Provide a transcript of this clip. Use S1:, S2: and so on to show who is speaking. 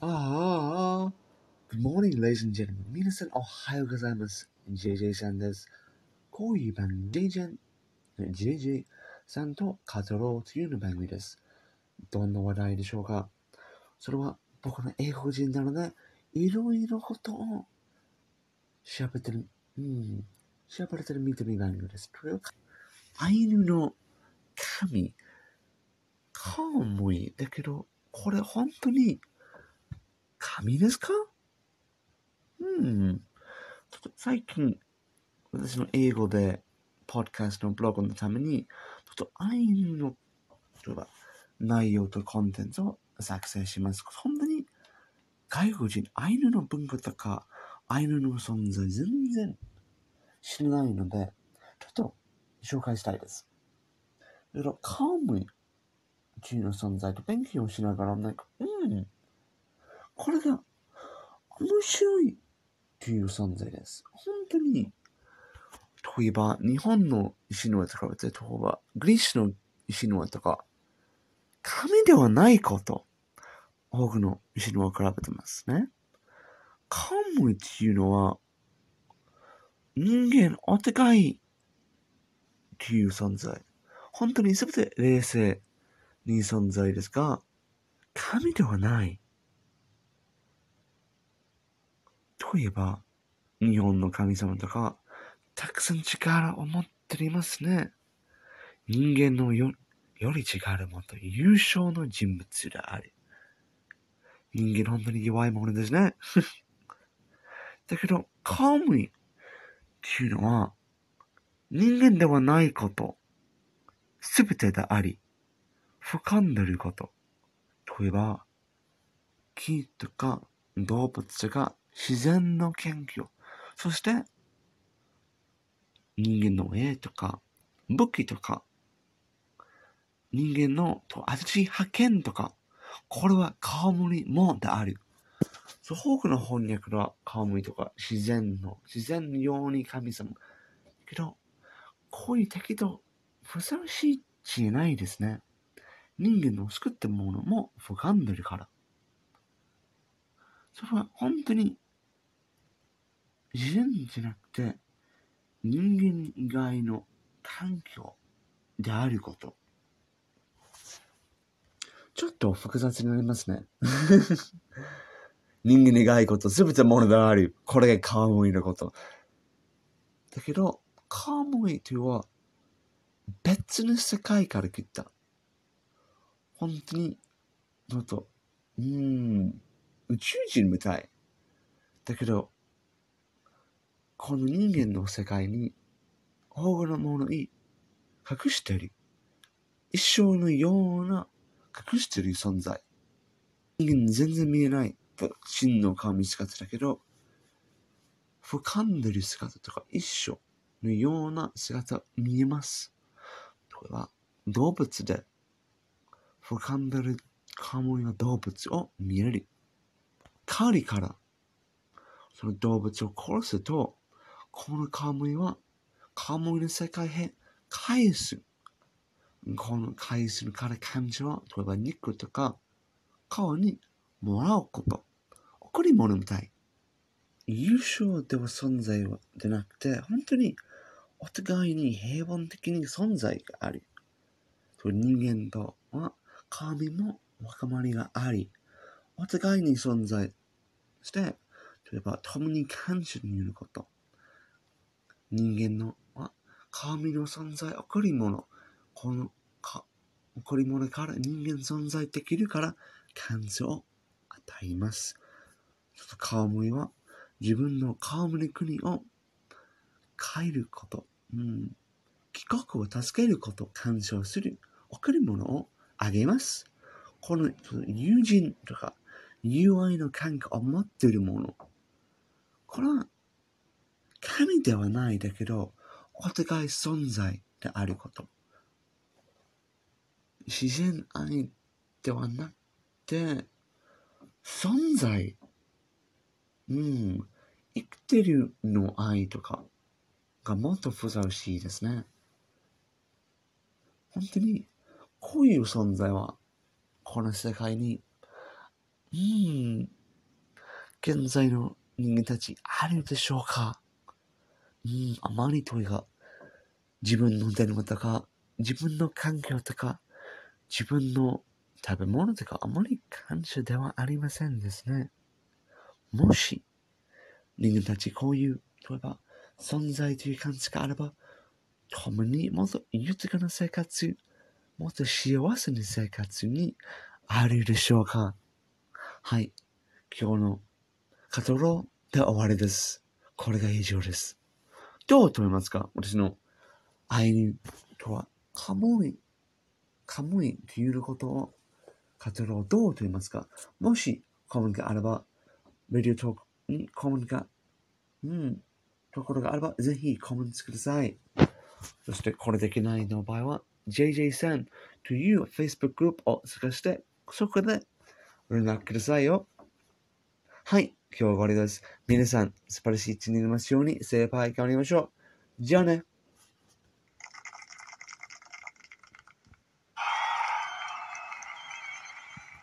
S1: ああ、Good morning, ladies and gentlemen. 皆さん、おはようございます。JJ さんです。こういう番組、JJ、JJ さんと語ろうというような番組です。どんな話題でしょうか？それは僕の英語人なので、いろいろことを喋ってる、うん、喋れてる見てみ番組です。これはアイヌの神、カムイだけど、これ本当に神ですか？うん。ちょっと最近、私の英語で、ポッドキャストのブログのために、ちょっとアイヌの、例えば、内容とコンテンツを作成します。本当に、外国人、アイヌの文化とか、アイヌの存在、全然知らないので、ちょっと紹介したいです。だから、カームイっていうの存在と勉強しながら、なんか、うん、これが面白いっていう存在です。本当に、例えば、日本の石の絵と比べて、例えば、グリーシュの石の絵とか、紙ではないこと、多くの石の絵を比べてますね。カムイっていうのは、人間お互いっていう存在。本当に全て冷静に存在ですが、神ではない。例えば、日本の神様とか、たくさん力を持っていますね。人間のよより力を持った優勝の人物である。人間本当に弱いものですね。だけど、カムイっていうのは、人間ではないこと、すべてであり、俯瞰でること。例えば、木とか動物とか自然の研究、そして人間の絵とか武器とか人間のと新しい発見とか、これはカムイもである。そう多くの翻訳はカムイとか自然の、自然のように神様。けど、こういう敵とふさわしいじゃないですね。人間の作ったものも俯瞰でるから。それは本当に自然じゃなくて人間以外の環境であること。ちょっと複雑になりますね。人間以外こと、すべてものである。これがカームイのこと。だけど、カームイというのは別の世界から来た。本当に、のと、うん、宇宙人みたい。だけど、この人間の世界に、多くのものに隠してる。一生のような隠してる存在。人間全然見えない。真の顔見姿だけど、俯瞰でる姿とか一緒のような姿見えます。これは動物で俯瞰でるカムイの動物を見れる。狩りからその動物を殺すと、このカムイはカムイの世界へ返す。この返すから感情は、例えば肉とか皮にもらうこと。贈り物みたい。優勝では存在はでなくて、本当にお互いに平凡的に存在がある。人間とは神も若まりがあり、お互いに存在して、例えば共に感謝によること。人間のは神の存在、贈り物。このか贈り物から人間存在できるから感謝を与えます。ちょっとカムイは自分のカムイ国を変えること、うん、帰国を助けること感謝する贈り物をあげます。この友人とか友愛の感覚を持っているもの。これは神ではないだけど、お互い存在であること。自然愛ではなくて、存在。うん。生きてるの愛とかがもっとふさわしいですね。本当に、こういう存在は、この世界に、うん、現在の人間たちあるでしょうか？うん、あまり問いが自分の電話とか、自分の環境とか、自分の食べ物とかあまり感謝ではありませんですね。もし、人間たちこういう、例えば、存在という感じがあれば、共にもっと豊かな生活、もっと幸せな生活にあるでしょうかはい。今日のカトロで終わりです。これが以上です。どうと思いますか？私の愛にとは、カムイ、カムイということを、カトロをどうと言いますか？もしコメントがあれば、メディオトークにコメントが、うん、ところがあれば、ぜひコメントください。そして、これできないの場合は、JJ さんという Facebook グループを探して、そこで連絡くださいよ。はい、今日は終わりです。皆さん、素晴らしい一日になりますように、精一杯頑張りましょう。じゃあね。